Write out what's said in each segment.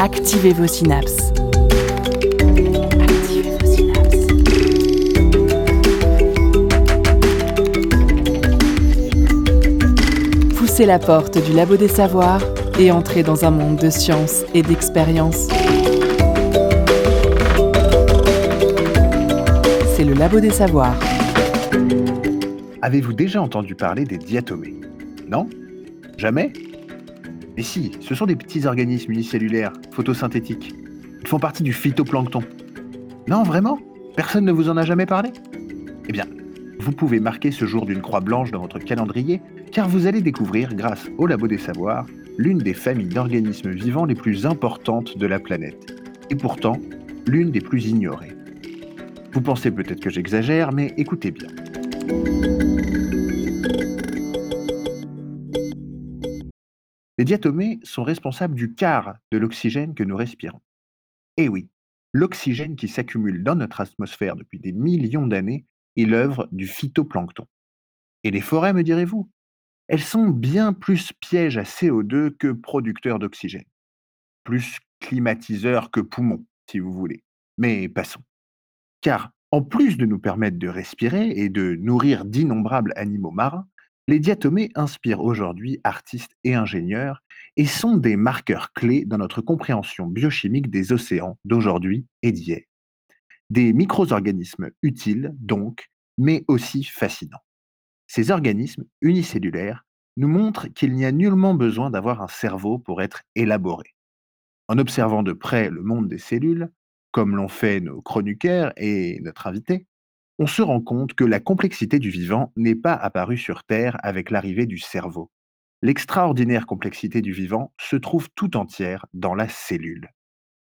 Activez vos synapses. Activez vos synapses. Poussez la porte du labo des savoirs et entrez dans un monde de science et d'expérience. Le labo des savoirs. Avez-vous déjà entendu parler des diatomées? Non? Jamais? Mais si, ce sont des petits organismes unicellulaires, photosynthétiques. Ils font partie du phytoplancton. Non, vraiment? Personne ne vous en a jamais parlé? Eh bien, vous pouvez marquer ce jour d'une croix blanche dans votre calendrier, car vous allez découvrir, grâce au Labo des Savoirs, l'une des familles d'organismes vivants les plus importantes de la planète. Et pourtant, l'une des plus ignorées. Vous pensez peut-être que j'exagère, mais écoutez bien. Les diatomées sont responsables du quart de l'oxygène que nous respirons. Et oui, l'oxygène qui s'accumule dans notre atmosphère depuis des millions d'années est l'œuvre du phytoplancton. Et les forêts, me direz-vous? Elles sont bien plus pièges à CO2 que producteurs d'oxygène. Plus climatiseurs que poumons, si vous voulez. Mais passons. Car en plus de nous permettre de respirer et de nourrir d'innombrables animaux marins, les diatomées inspirent aujourd'hui artistes et ingénieurs et sont des marqueurs clés dans notre compréhension biochimique des océans d'aujourd'hui et d'hier. Des micro-organismes utiles, donc, mais aussi fascinants. Ces organismes unicellulaires nous montrent qu'il n'y a nullement besoin d'avoir un cerveau pour être élaboré. En observant de près le monde des cellules, comme l'ont fait nos chroniqueurs et notre invité, on se rend compte que la complexité du vivant n'est pas apparue sur Terre avec l'arrivée du cerveau. L'extraordinaire complexité du vivant se trouve tout entière dans la cellule.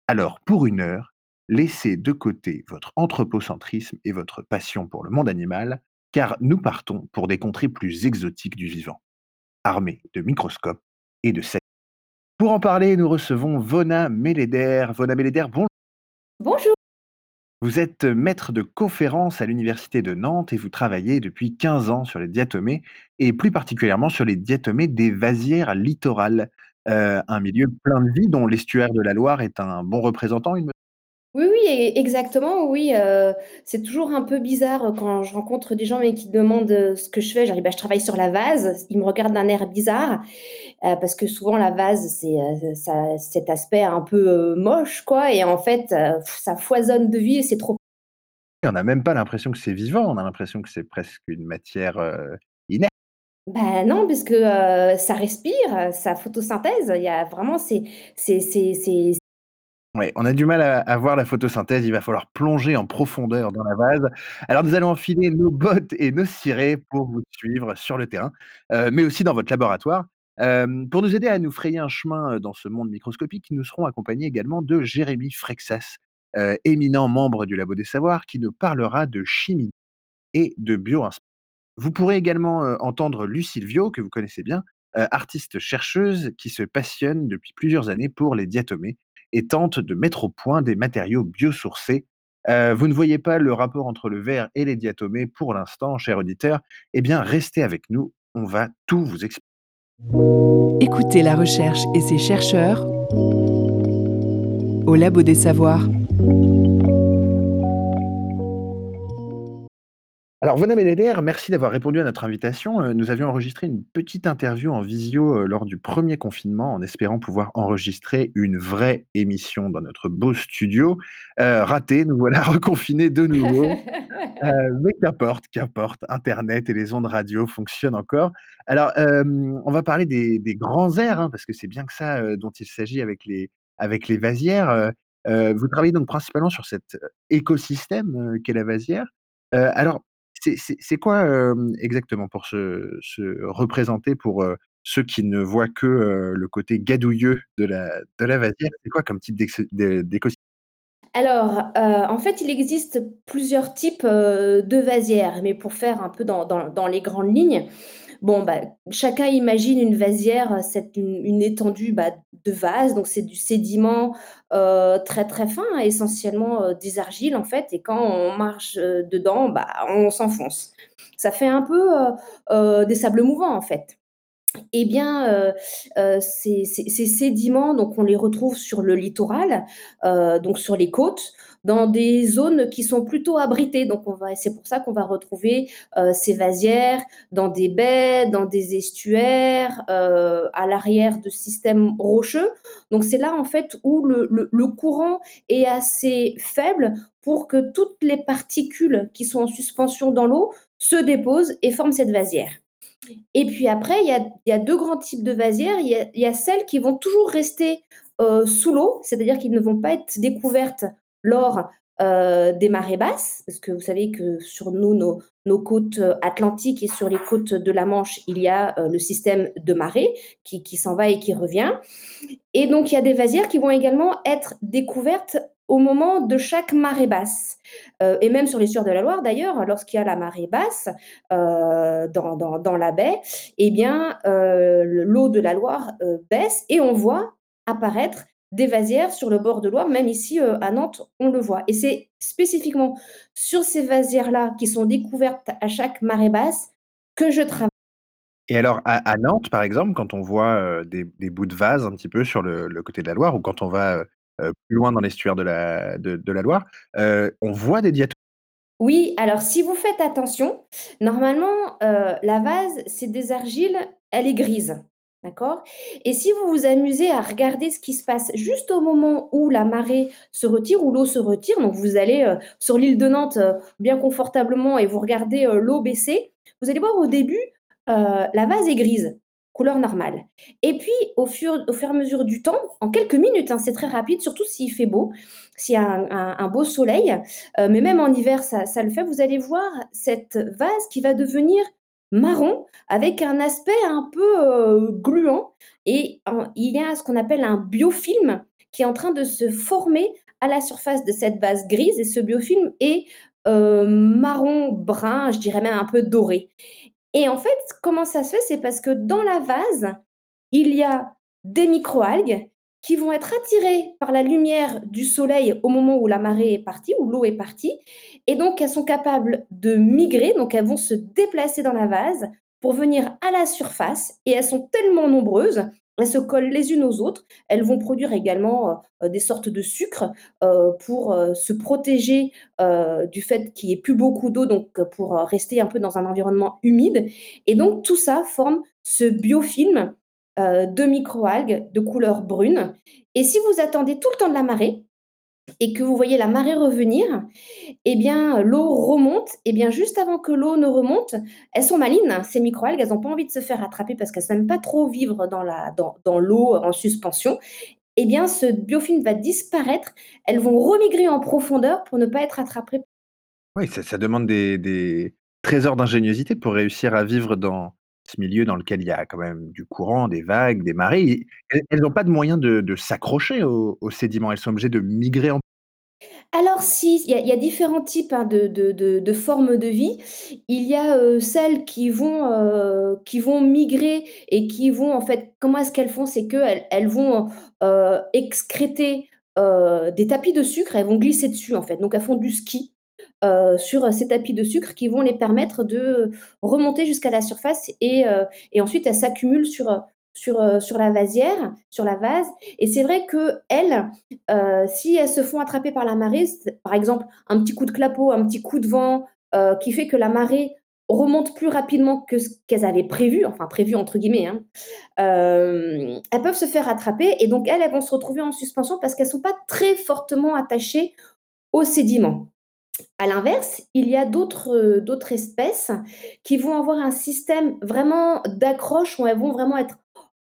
Alors, pour une heure, laissez de côté votre anthropocentrisme et votre passion pour le monde animal, car nous partons pour des contrées plus exotiques du vivant, armés de microscopes et de satellites. Pour en parler, nous recevons Vona Meleder. Vona Meleder, bonjour. Bonjour. Vous êtes maître de conférence à l'Université de Nantes et vous travaillez depuis 15 ans sur les diatomées et plus particulièrement sur les diatomées des vasières littorales, un milieu plein de vie dont l'estuaire de la Loire est un bon représentant. Oui, oui, e exactement, oui, heu, c'est toujours un peu bizarre, heu, quand je rencontre des gens, mais qui demandent, heu, ce que je fais. Je leur dis: «Bah, je travaille sur la vase». Ils me regardent d'un air bizarre, heu, parce que souvent la vase, c'est, heu, ça a cet aspect un peu, heu, moche, quoi et en fait, heu, ça foisonne de vie et c'est trop On n'a même pas l'impression que c'est vivant, on a l'impression que c'est presque une matière euh, inerte. bah, non, parce que, heu, ça respire, ça photosynthèse. Il y a vraiment c'est c'est c'est c'est Ouais, on a du mal à, voir la photosynthèse, il va falloir plonger en profondeur dans la vase. Alors nous allons enfiler nos bottes et nos cirés pour vous suivre sur le terrain, euh, mais aussi dans votre laboratoire. Euh, pour nous aider à nous frayer un chemin euh, dans ce monde microscopique, nous serons accompagnés également de Jérémy Frexas, éminent membre du Labo des Savoirs, qui nous parlera de chimie et de bio Vous pourrez également entendre Lucille Viau, que vous connaissez bien, artiste chercheuse qui se passionne depuis plusieurs années pour les diatomées et tente de mettre au point des matériaux biosourcés. Euh, vous ne voyez pas le rapport entre le verre et les diatomées pour l'instant, cher auditeur Eh bien, restez avec nous, on va tout vous expliquer. Écoutez la recherche et ses chercheurs au labo des savoirs. Alors, Vona Meleder, merci d'avoir répondu à notre invitation. Euh, Nous avions enregistré une petite interview en visio euh, lors du premier confinement, en espérant pouvoir enregistrer une vraie émission dans notre beau studio. Euh, raté, nous voilà reconfinés de nouveau. Euh, mais qu'importe, qu'importe, Internet et les ondes radio fonctionnent encore. Alors, euh, on va parler des, des grands airs, hein, parce que c'est bien que ça dont il s'agit avec les, avec les vasières. Vous travaillez donc principalement sur cet écosystème qu'est la vasière. Alors, c'est quoi euh, exactement pour se, se représenter pour euh, ceux qui ne voient que euh, le côté gadouilleux de la, de la vasière? C'est quoi comme type d'écosystème? Alors, en fait, il existe plusieurs types, de vasières, mais pour faire un peu dans dans dans les grandes lignes, Bon, bah, chacun imagine une vasière, c'est une étendue, bah, de vase, donc c'est du sédiment, heu, très, très fin, essentiellement, heu, des argiles, en fait et quand on marche, dedans, bah, on s'enfonce. Ça fait un peu, des sables mouvants, en fait. Eh bien, heu heu, ces sédiments, donc on les retrouve sur le littoral, heu, donc sur les côtes, dans des zones qui sont plutôt abritées. Donc c'est pour ça qu'on va retrouver, heu, ces vasières dans des baies, dans des estuaires, à l'arrière de systèmes rocheux. Donc c'est là, en fait, où le le le courant est assez faible pour que toutes les particules qui sont en suspension dans l'eau se déposent et forment cette vasière. Et puis après, il y a 2 grands types de vasières. Il y a celles qui vont toujours rester, heu, sous l'eau, c'est-à-dire qu'ils ne vont pas être découvertes lors, heu, des marées basses, parce que vous savez que sur nous, nos côtes, heu, atlantiques et sur les côtes de la Manche, il y a, le système de marée qui s'en va et qui revient. Et donc il y a des vasières qui vont également être découvertes au moment de chaque marée basse, heu et même sur l'estuaire de la Loire d'ailleurs, lorsqu'il y a la marée basse, heu, dans dans la baie et bien, le l'eau de la Loire, baisse et on voit apparaître des vasières sur le bord de Loire. Même ici, à Nantes, on le voit et c'est spécifiquement sur ces vasières-là qui sont découvertes à chaque marée basse que je trava Et alors à Nantes, par exemple, quand on voit, des bouts de vase un petit peu sur le côté de la Loire ou quand on va, plus loin dans l'estuaire de la Loire, heu, on voit des diato Oui, alors si vous faites attention, normalement, heu, la vase, c'est des argiles, elle est grise, d'accord? Et si vous vous amusez à regarder ce qui se passe juste au moment où la marée se retire, où l'eau se retire, donc vous allez, sur l'île de Nantes, bien confortablement et vous regardez, l'eau baisser, vous allez voir au début, la vase est grise, couleur normale. Et puis au fur au fur et à mesure du temps, en quelques minutes, hein, c'est très rapide, surtout s'il fait beau, s'il y a un beau soleil, heu, mais même en hiver ça ça le fait, vous allez voir cette vase qui va devenir marron avec un aspect un peu, heu, gluant et il y a ce qu'on appelle un biofilm qui est en train de se former à la surface de cette vase grise et ce biofilm est, heu, marron brun, je dirais même un peu doré. Et en fait, comment ça se fait? C'est parce que dans la vase, il y a des microalgues qui vont être attirées par la lumière du soleil au moment où la marée est partie, où l'eau est partie et donc elles sont capables de migrer, donc elles vont se déplacer dans la vase pour venir à la surface et elles sont tellement nombreuses, elles se collent les unes aux autres. Elles vont produire également, heu, des sortes de sucre, heu, pour, heu, se protéger, du fait qu'il y ait plus beaucoup d'eau, donc pour, rester un peu dans un environnement humide et donc tout ça forme ce biofilm, de microalgues de couleur brune et si vous attendez tout le temps de la marée et que vous voyez la marée revenir et bien l'eau remonte et bien juste avant que l'eau ne remonte, elles sont malines, ces microalgues, elles ont pas envie de se faire attraper parce qu'elles s'aiment pas trop vivre dans l'eau en suspension et bien ce biofilm va disparaître. Elles vont remigrer en profondeur pour ne pas être attrapées Oui, ça demande des trésors d'ingéniosité pour réussir à vivre dans ce milieu dans lequel il y a quand même du courant, des vagues, des marées elles elles ont pas de moyen de s'accrocher aux aux sédiments? Elles sont obligées de migrer en Alors si, il y a différents types, hein, de formes de vie. Il y a, heu, celles qui vont, heu, qui vont migrer et qui vont en fait comment est-ce qu'elles font? C'est qu'elles elles vont, heu, excréter, des tapis de sucre, elles vont glisser dessus en fait, donc elles font du ski, sur ces tapis de sucre qui vont les permettre de remonter jusqu'à la surface et ensuite elles s'accumulent sur, sur, heu, sur la vasière, sur la vase et c'est vrai qu'elles, heu, si elles se font attraper par la marée, par exemple, un petit coup de clapot, un petit coup de vent, heu, qui fait que la marée remonte plus rapidement que ce qu'elles avaient prévu, enfin «prévu» entre guillemets, hein, elles peuvent se faire attraper et donc elles, elles vont se retrouver en suspension parce qu'elles sont pas très fortement attachées aux sédiments. À l'inverse, il y a d'autres espèces qui vont avoir un système vraiment d'accroche où elles vont vraiment être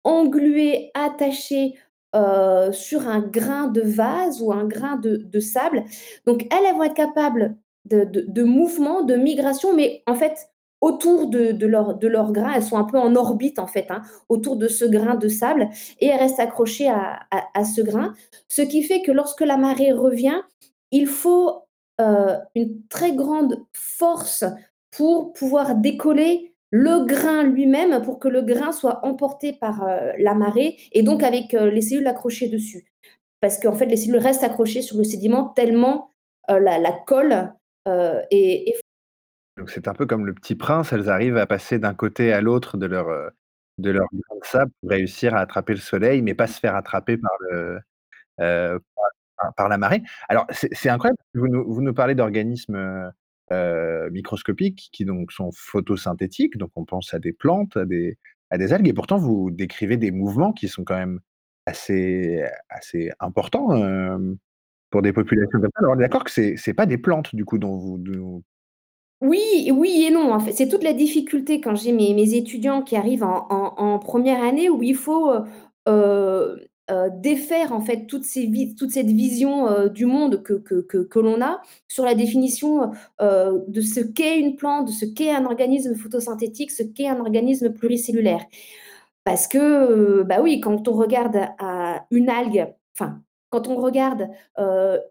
engluées, attachées, heu, sur un grain de vase ou un grain de sable. Donc elles, vont être capables de de de migration, mais en fait, autour de leur de leur grain, elles sont un peu en orbite en fait, hein, autour de ce grain de sable et elles restent accrochées à à ce grain. Ce qui fait que lorsque la marée revient, il faut, heu, une très grande force pour pouvoir décoller le grain lui-même pour que le grain soit emporté par la marée et donc avec les cellules accrochées dessus. Parce qu'en fait, les cellules restent accrochées sur le sédiment tellement la, la, colle est, donc c'est un peu comme le Petit Prince, elles arrivent à passer d'un côté à l'autre de leur, de leur grain de sable pour réussir à attraper le soleil, mais pas se faire attraper par le, par la marée. Alors c'est incroyable, vous nous parlez d'organismes, heu, microscopiques qui donc sont photosynthétiques, donc on pense à des plantes, à des à des algues et pourtant vous décrivez des mouvements qui sont quand même assez assez importants, hem, pour des populations comme ça. Alors on est d'accord que c'est c'est pas des plantes du coup dont vous Oui, oui et non. En fait, c'est toute la difficulté quand j'ai mes mes étudiants qui arrivent en première année où il faut, heu heu, défaire en fait toute cette vision, heu, du monde que que que que l'on a sur la définition, heu de ce qu'est une plante, de ce qu'est un organisme photosynthétique, ce qu'est un organisme pluricellulaire. Parce que, bah, oui, quand on regarde à une algue, enfin, quand on regarde,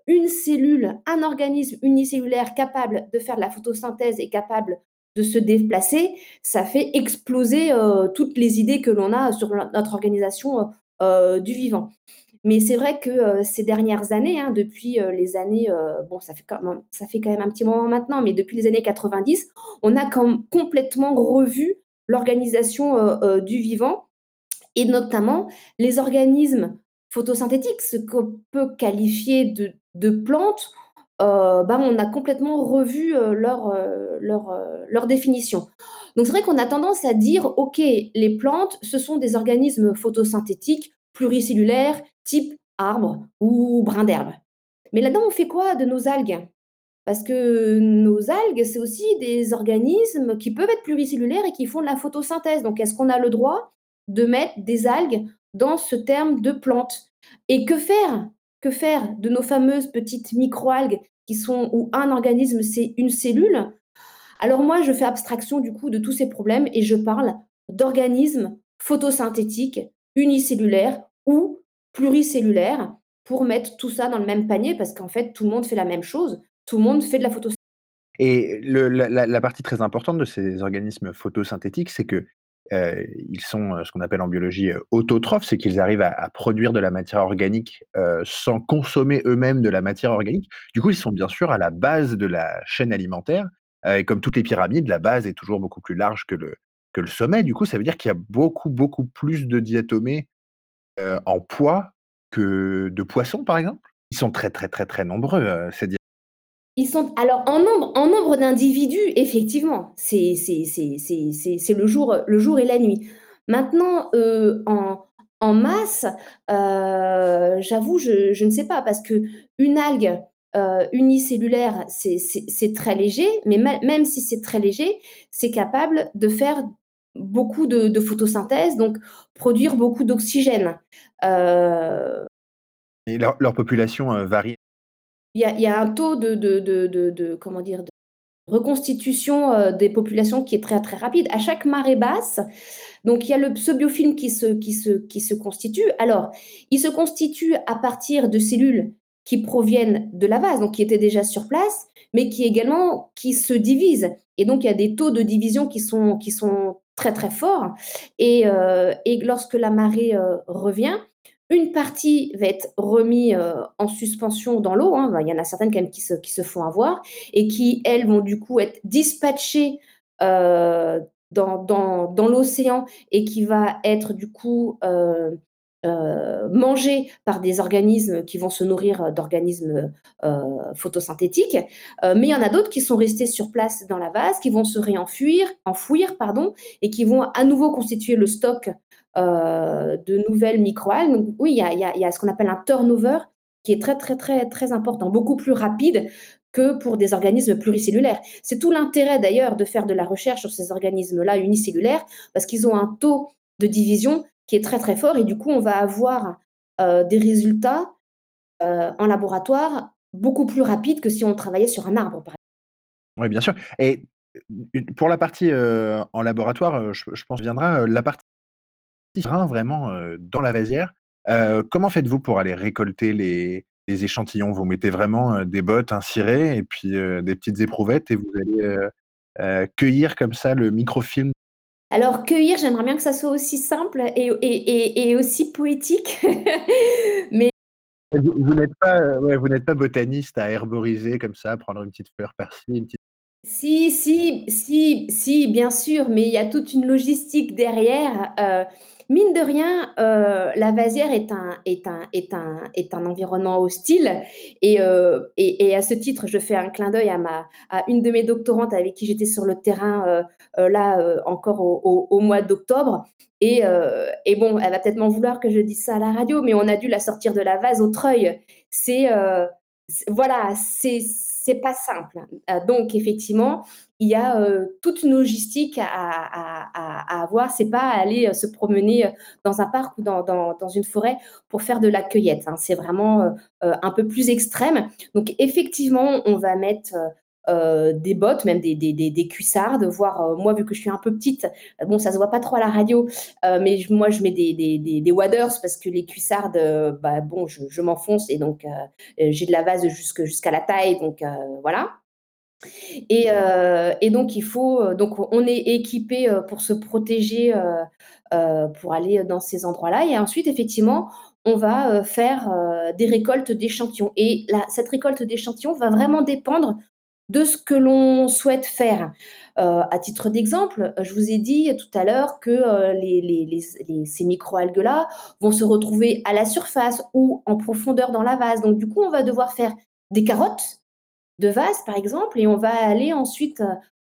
une cellule, un organisme unicellulaire capable de faire de la photosynthèse et capable de se déplacer, ça fait exploser, toutes les idées que l'on a sur no notre organisation, du vivant. Mais c'est vrai que, heu, ces dernières années, hein, depuis, heu, les années, bon ça fait quand même un petit moment maintenant, mais depuis les années 90, on a com complètement revu l'organisation, du vivant et notamment les organismes photosynthétiques, ce qu'on peut qualifier de plantes, ben, on a complètement revu, leur définition. Donc c'est vrai qu'on a tendance à dire: «OK, les plantes, ce sont des organismes photosynthétiques pluricellulaires type arbre ou brin d'herbe». Mais là-dedans, on fait quoi de nos algues? Parce que nos algues, c'est aussi des organismes qui peuvent être pluricellulaires et qui font de la photosynthèse. Donc est-ce qu'on a le droit de mettre des algues dans ce terme de plantes? Et que faire? Que faire de nos fameuses petites microalgues qui sont où un organisme, c'est une cellule? Alors moi, je fais abstraction du coup de tous ces problèmes et je parle d'organismes photosynthétiques, unicellulaires ou pluricellulaires pour mettre tout ça dans le même panier parce qu'en fait, tout le monde fait la même chose. Tout le monde fait de la photosynthèse. Et la partie très importante de ces organismes photosynthétiques, c'est que, heu, ils sont, heu, ce qu'on appelle en biologie, heu, autotrophes, c'est qu'ils arrivent à produire de la matière organique, sans consommer eux-mêmes de la matière organique. Du coup, ils sont bien sûr à la base de la chaîne alimentaire, et comme toutes les pyramides, la base est toujours beaucoup plus large que le que le sommet. Du coup, ça veut dire qu'il y a beaucoup, beaucoup plus de diatomées, heu, en poids que de poissons, par exemple? Ils sont très, très, très, très nombreux, heu, ces dia Ils sont alors en nombre en nombre d'individus, effectivement, c'est le jour, le jour et la nuit. Maintenant, en en masse, j'avoue, je je ne sais pas parce qu'une algue, heu, unicellulaire, c'est très léger, mais mê même si c'est très léger, c'est capable de faire beaucoup de de photosynthèse, donc produire beaucoup d'oxygène. Heu Et leur leur population, heu, varie Il y a il y a un taux de comment dire? De reconstitution, des populations qui est très, très rapide. À chaque marée basse, donc il y a le ce biofilm qui se qui se qui se constitue. Alors, il se constitue à partir de cellules qui proviennent de la base, donc qui étaient déjà sur place, mais qui également qui se divisent et donc il y a des taux de division qui sont qui sont très, très forts et heu et lorsque la marée, heu, revient, une partie va être remis, heu, en suspension dans l'eau, hein. Il y en a certaines quand même qui se qui se font avoir et qui, elles, vont du coup être dispatchées, dans dans dans l'océan et qui va être du coup, heu, mangée par des organismes qui vont se nourrir d'organismes, heu, photosynthétiques. Heu, mais il y en a d'autres qui sont restés sur place dans la vase, qui vont se réenfuir enfouir, pardon et qui vont à nouveau constituer le stock, de nouvelles microalgues. Donc oui, il y a y a ce qu'on appelle un turnover qui est très, très, très, très important, beaucoup plus rapide que pour des organismes pluricellulaires. C'est tout l'intérêt d'ailleurs de faire de la recherche sur ces organismes-là unicellulaires, parce qu'ils ont un taux de division qui est très, très fort et du coup, on va avoir, heu, des résultats, heu, en laboratoire beaucoup plus rapides que si on travaillait sur un arbre, par Ouais, bien sûr et u pour la partie, en laboratoire, je je pense viendra, la partie vraiment, dans la vasière. Comment faites-vous pour aller récolter les échantillons? Vous mettez vraiment, des bottes, un ciré et puis, des petites éprouvettes et vous allez, cueillir comme ça le microfilm Alors cueillir, j'aimerais bien que ça soit aussi simple et aussi poétique, mais Vous n'êtes pas, n'êtes pas botaniste à herboriser comme ça, prendre une petite fleur par-ci, une petite Si, si, si, si, bien sûr, mais il y a toute une logistique derrière. Heu, mine de rien, heu, la vasière est un est un est un est un environnement hostile et heu et à ce titre, je fais un clin d'œil à à une de mes doctorantes avec qui j'étais sur le terrain, là, encore au au mois d'octobre et et bon, elle va peut-être m'en vouloir que je dise ça à la radio, mais on a dû la sortir de la vase au treuil. C'est, voilà, c'est c'est pas simple. Heu, donc effectivement, il y a, heu, toute une logistique à à à avoir. C'est pas aller, heu, se promener, dans un parc ou dans une forêt pour faire de la cueillette, hein. C'est vraiment, un peu plus extrême. Donc effectivement, on va mettre, heu, des bottes, même des des des des cuissardes, voire, heu, moi, vu que je suis un peu petite, heu, bon, ça se voit pas trop à la radio, mais moi, je mets des des des waders parce que les cuissardes, bah, bon, je m'enfonce et donc j'ai de la vase jusqu'à la taille, donc voilà. Et et donc il faut, donc on est équipé, pour se protéger, pour aller dans ces endroits-là et ensuite effectivement, on va, faire, des récoltes d'échantillons et cette récolte d'échantillons va vraiment dépendre de ce que l'on souhaite faire. Heu, à titre d'exemple, je vous ai dit tout à l'heure que, les ces microalgues-là vont se retrouver à la surface ou en profondeur dans la vase. Donc du coup, on va devoir faire des carottes de vase, par exemple, et on va aller ensuite,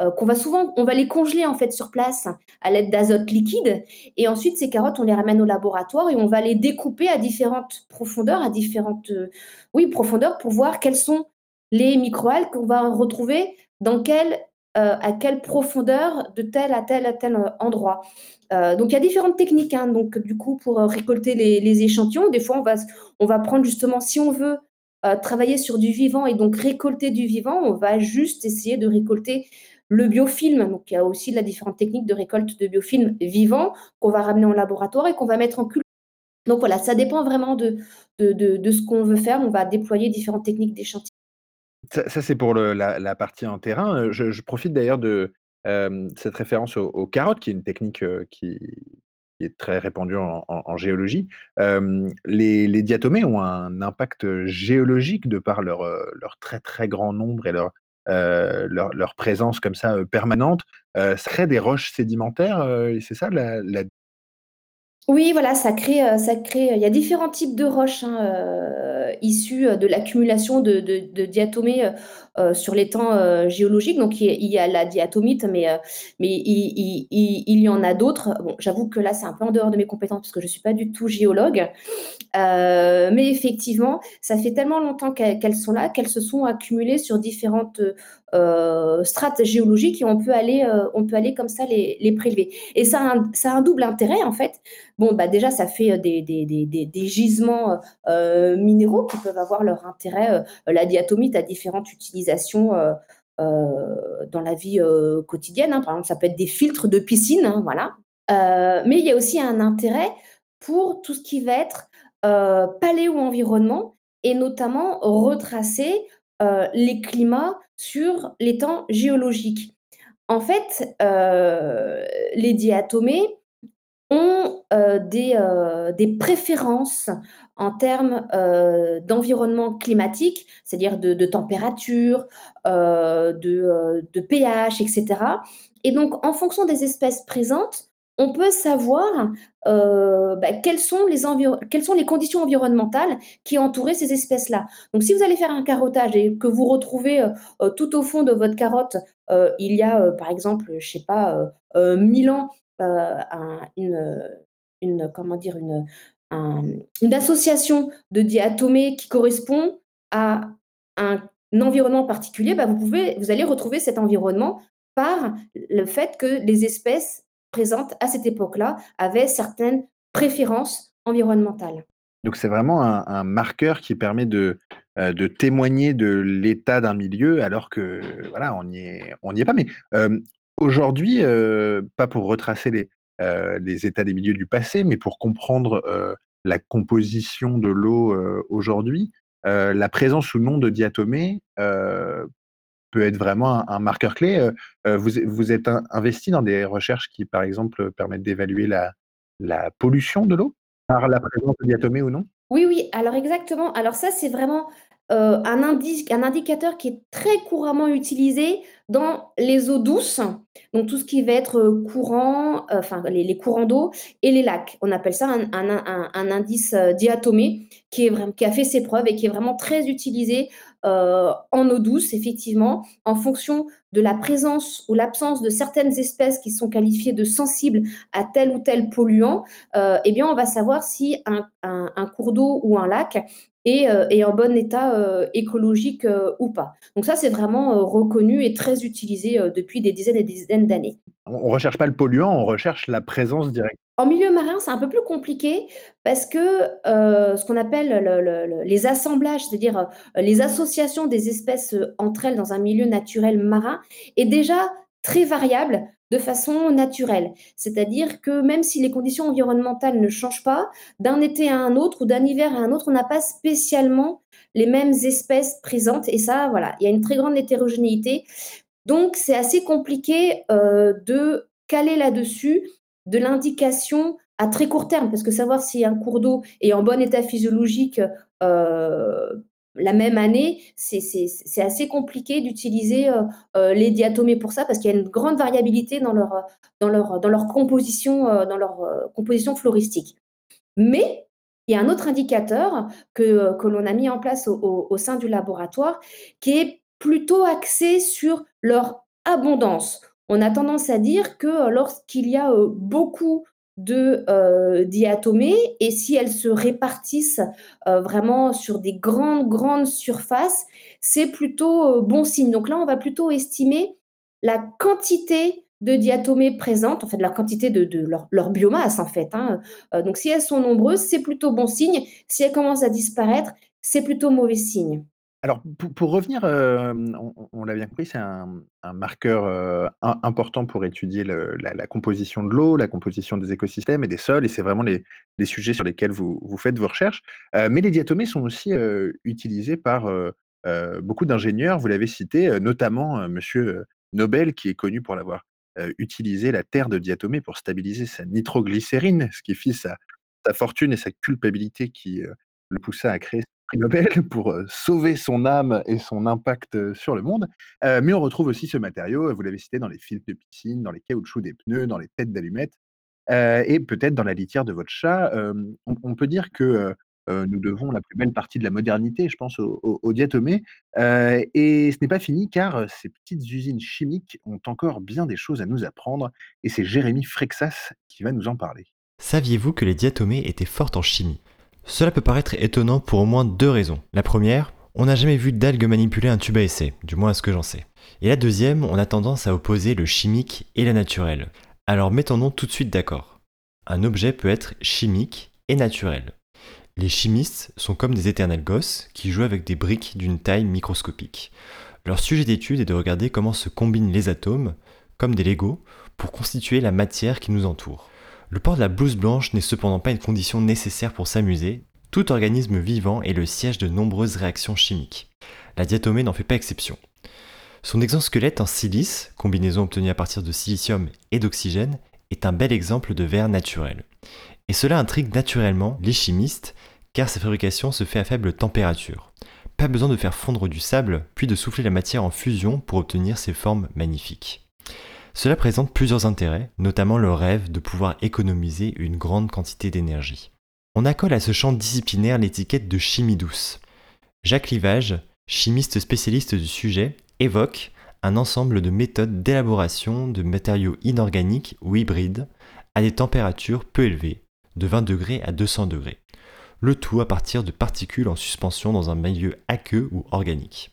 heu, qu'on va souvent on va les congeler, en fait, sur place à l'aide d'azote liquide et ensuite ces carottes, on les ramène au laboratoire et on va les découper à différentes profondeurs, à différentes, oui, profondeurs pour voir quelles sont les microalgues qu'on va retrouver dans quelle, heu, à quelle profondeur de tel à tel à tel, heu, endroit. Heu, donc il y a différentes techniques, hein, donc du coup, pour, récolter les échantillons. Des fois, on va on va prendre justement si on veut travailler sur du vivant et donc récolter du vivant, on va juste essayer de récolter le biofilm. Donc il y a aussi la différentes techniques de récolte de biofilm vivant qu'on va ramener en laboratoire et qu'on va mettre en cul donc voilà, ça dépend vraiment de de de de ce qu'on veut faire. On va déployer différentes techniques d'échantillons. Ça c'est pour la partie en terrain, heu, je profite d'ailleurs de, cette référence aux carottes qui est une technique, qui est très répandue en géologie. Les diatomées ont un impact, géologique de par leur, très, très grand nombre et leur, leur présence comme ça, permanente. Heu, ça crée des roches sédimentaires, c'est ça la la Oui, voilà, ça crée, heu, ça crée, il y a différents types de roches, hein, heu, issues, de l'accumulation de diatomées, sur les temps, géologiques. Donc il y a la diatomite, mais mais il y en a d'autres. Bon, j'avoue que là, c'est un peu en dehors de mes compétences parce que je suis pas du tout géologue. Mais effectivement, ça fait tellement longtemps qu'elles sont là, qu'elles se sont accumulées sur différentes, heu, strates géologiques et on peut aller, heu, on peut aller comme ça les les prélever et ça a un ça a un double intérêt, en fait. Bon, bah, déjà, ça fait, heu, des des des des gisements, heu, minéraux qui peuvent avoir leur intérêt, la diatomite a différentes utilisations, dans la vie, quotidienne, hein. Par exemple, ça peut être des filtres de piscine, hein, voilà. Mais il y a aussi un intérêt pour tout ce qui va être, paléo-environnement et notamment retracer, les climats sur les temps géologiques. En fait, heu, les diatomées ont, des, heu, des préférences en termes, d'environnement climatique, c'est-à-dire de température, de, de pH et cetera et donc en fonction des espèces présentes, on peut savoir, heu, bah, quelles sont les conditions environnementales qui entouraient ces espèces-là. Donc si vous allez faire un carottage et que vous retrouvez, heu heu, tout au fond de votre carotte, il y a, par exemple, je sais pas, heu heu, 1000 ans, une, comment dire? Une, un une association de diatomées qui correspond à un environnement particulier, bah, vous pouvez vous allez retrouver cet environnement par le fait que les espèces présentes à cette époque-là avaient certaines préférences environnementales. donc c'est vraiment un marqueur qui permet de, heu, de témoigner de l'état d'un milieu alors que, voilà, on n'y est pas. Mais, hem, aujourd'hui, heu, pas pour retracer les, états des milieux du passé, mais pour comprendre, la composition de l'eau, aujourd'hui, la présence ou non de diatomées, heu peut être vraiment un, marqueur clé. vous, vous êtes investi dans des recherches qui, par exemple, permettent d'évaluer la pollution de l'eau par la présence de diatomées ou non? Oui, oui, alors exactement. Alors ça, c'est vraiment un, un indicateur qui est très couramment utilisé dans les eaux douces, donc tout ce qui va être courant, enfin les, courants d'eau et les lacs. On appelle ça un, indice diatomé qui, est, qui a fait ses preuves et qui est vraiment très utilisé euh, en eau douce, effectivement, en fonction de la présence ou l'absence de certaines espèces qui sont qualifiées de sensibles à tel ou tel polluant, euh, eh bien, on va savoir si un, cours d'eau ou un lac euh, est en bon état écologique ou pas. Donc ça, c'est vraiment reconnu et très utilisé depuis des dizaines et des dizaines d'années. On ne recherche pas le polluant, on recherche la présence directe. En milieu marin, c'est un peu plus compliqué parce que euh, ce qu'on appelle les assemblages, c'est-à-dire euh, les associations des espèces euh, entre elles dans un milieu naturel marin, est déjà très variable de façon naturelle. C'est-à-dire que même si les conditions environnementales ne changent pas, d'un été à un autre ou d'un hiver à un autre, on n'a pas spécialement les mêmes espèces présentes. Et ça, voilà, il y a une très grande hétérogénéité. Donc, c'est assez compliqué de caler là-dessus de l'indication à très court terme, parce que savoir si un cours d'eau est en bon état physiologique euh, la même année, c'est assez compliqué d'utiliser euh, euh, les diatomées pour ça, parce qu'il y a une grande variabilité dans leur, leur, composition, floristique. Mais il y a un autre indicateur que, l'on a mis en place au, sein du laboratoire, qui est plutôt axé sur leur abondance on a tendance à dire que euh, lorsqu'il y a euh, beaucoup de euh, diatomées et si elles se répartissent vraiment sur des grandes, grandes surfaces, c'est plutôt bon signe. Donc là, on va plutôt estimer la quantité de diatomées présentes, en fait, la quantité de, leur, biomasse, en fait. Hein. donc si elles sont nombreuses, c'est plutôt bon signe. Si elles commencent à disparaître, c'est plutôt mauvais signe. Alors, pour, revenir, on, l'a bien compris, c'est un, marqueur important pour étudier la, composition de l'eau, la composition des écosystèmes et des sols, et c'est vraiment les, sujets sur lesquels vous, faites vos recherches. mais les diatomées sont aussi utilisés par beaucoup d'ingénieurs, vous l'avez cité, notamment Monsieur Nobel, qui est connu pour l'avoir utilisé la terre de diatomée pour stabiliser sa nitroglycérine, ce qui fit sa, sa fortune et sa culpabilité qui le poussa à créer Pour sauver son âme et son impact sur le monde. mais on retrouve aussi ce matériau, vous l'avez cité, dans les filtres de piscine, dans les caoutchoucs des pneus, dans les têtes d'allumettes, et peut-être dans la litière de votre chat. On, peut dire que nous devons la plus belle partie de la modernité, je pense, au, diatomée. et ce n'est pas fini car ces petites usines chimiques ont encore bien des choses à nous apprendre. Et c'est Jérémy Frexas qui va nous en parler. Saviez-vous que les diatomées étaient fortes en chimie? Cela peut paraître étonnant pour au moins deux raisons. La première, on n'a jamais vu d'algues manipuler un tube à essai, du moins à ce que j'en sais. Et la deuxième, on a tendance à opposer le chimique et la naturelle. Alors mettons-nous tout de suite d'accord. Un objet peut être chimique et naturel. Les chimistes sont comme des éternels gosses qui jouent avec des briques d'une taille microscopique. Leur sujet d'étude est de regarder comment se combinent les atomes, comme des Legos, pour constituer la matière qui nous entoure. Le port de la blouse blanche n'est cependant pas une condition nécessaire pour s'amuser, tout organisme vivant est le siège de nombreuses réactions chimiques. La diatomée n'en fait pas exception. Son exosquelette en silice, combinaison obtenue à partir de silicium et d'oxygène, est un bel exemple de verre naturel. Et cela intrigue naturellement les chimistes, car sa fabrication se fait à faible température. Pas besoin de faire fondre du sable, puis de souffler la matière en fusion pour obtenir ces formes magnifiques. Cela présente plusieurs intérêts, notamment le rêve de pouvoir économiser une grande quantité d'énergie. On accole à ce champ disciplinaire l'étiquette de chimie douce. Jacques Livage, chimiste spécialiste du sujet, évoque un ensemble de méthodes d'élaboration de matériaux inorganiques ou hybrides à des températures peu élevées, de 20 degrés à 200 degrés. Le tout à partir de particules en suspension dans un milieu aqueux ou organique.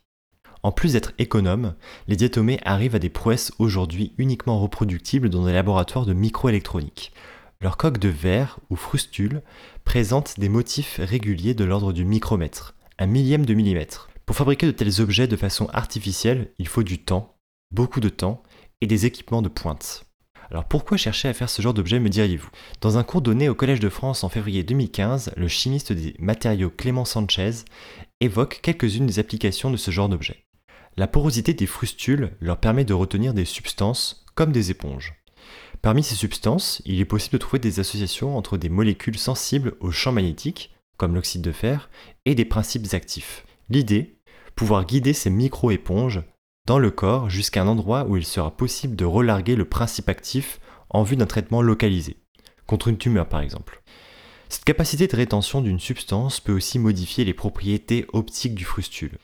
En plus d'être économes, les diatomées arrivent à des prouesses aujourd'hui uniquement reproductibles dans des laboratoires de microélectronique. Leur coque de verre ou frustule présente des motifs réguliers de l'ordre du micromètre, un millième de millimètre. Pour fabriquer de tels objets de façon artificielle, il faut du temps, beaucoup de temps, et des équipements de pointe. Alors pourquoi chercher à faire ce genre d'objet, me diriez-vous? Dans un cours donné au Collège de France en février 2015, le chimiste des matériaux Clément Sanchez évoque quelques-unes des applications de ce genre d'objet. La porosité des frustules leur permet de retenir des substances comme des éponges. Parmi ces substances, il est possible de trouver des associations entre des molécules sensibles au champ magnétique, comme l'oxyde de fer, et des principes actifs. L'idée, pouvoir guider ces micro-éponges dans le corps jusqu'à un endroit où il sera possible de relarguer le principe actif en vue d'un traitement localisé, contre une tumeur par exemple. Cette capacité de rétention d'une substance peut aussi modifier les propriétés optiques du frustule.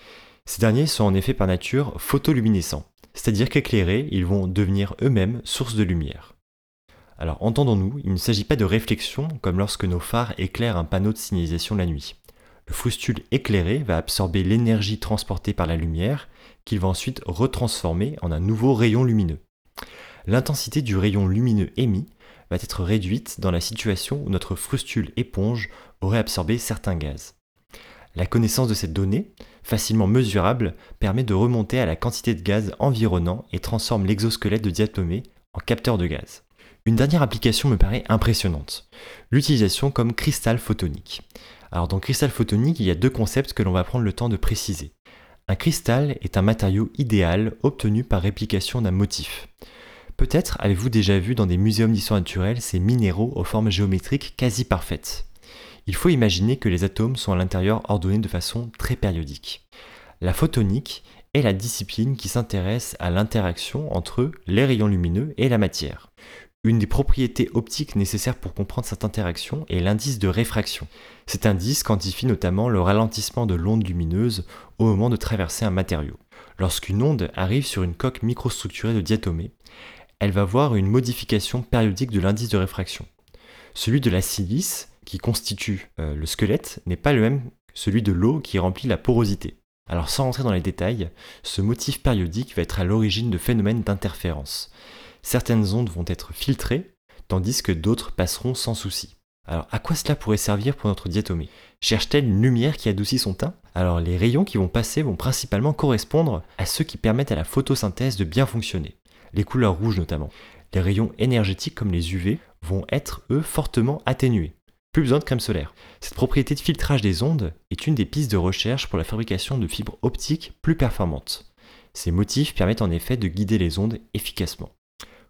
Ces derniers sont en effet par nature photoluminescents, c'est-à-dire qu'éclairés, ils vont devenir eux-mêmes source de lumière. Alors entendons-nous, il ne s'agit pas de réflexion comme lorsque nos phares éclairent un panneau de signalisation la nuit. Le frustule éclairé va absorber l'énergie transportée par la lumière qu'il va ensuite retransformer en un nouveau rayon lumineux. L'intensité du rayon lumineux émis va être réduite dans la situation où notre frustule éponge aurait absorbé certains gaz. La connaissance de cette donnée, facilement mesurable, permet de remonter à la quantité de gaz environnant et transforme l'exosquelette de diatomée en capteur de gaz. Une dernière application me paraît impressionnante, l'utilisation comme cristal photonique. Alors dans cristal photonique, il y a deux concepts que l'on va prendre le temps de préciser. Un cristal est un matériau idéal obtenu par réplication d'un motif. Peut-être avez-vous déjà vu dans des muséums d'histoire naturelle ces minéraux aux formes géométriques quasi parfaites. Il faut imaginer que les atomes sont à l'intérieur ordonnés de façon très périodique. La photonique est la discipline qui s'intéresse à l'interaction entre les rayons lumineux et la matière. Une des propriétés optiques nécessaires pour comprendre cette interaction est l'indice de réfraction. Cet indice quantifie notamment le ralentissement de l'onde lumineuse au moment de traverser un matériau. Lorsqu'une onde arrive sur une coque microstructurée de diatomée, elle va voir une modification périodique de l'indice de réfraction. Celui de la silice, qui constitue euh, le squelette, n'est pas le même que celui de l'eau qui remplit la porosité. Alors sans rentrer dans les détails, ce motif périodique va être à l'origine de phénomènes d'interférence certaines ondes vont être filtrées, tandis que d'autres passeront sans souci. Alors à quoi cela pourrait servir pour notre diatomée? Cherche-t-elle une lumière qui adoucit son teint? Alors les rayons qui vont passer vont principalement correspondre à ceux qui permettent à la photosynthèse de bien fonctionner, les couleurs rouges notamment. Les rayons énergétiques comme les UV vont être eux fortement atténués. Plus besoin de crème solaire. Cette propriété de filtrage des ondes est une des pistes de recherche pour la fabrication de fibres optiques plus performantes. Ces motifs permettent en effet de guider les ondes efficacement.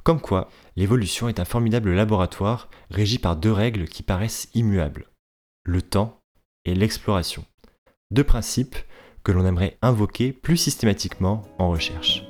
Comme quoi, l'évolution est un formidable laboratoire régi par deux règles qui paraissent immuables. Le temps et l'exploration. Deux principes que l'on aimerait invoquer plus systématiquement en recherche.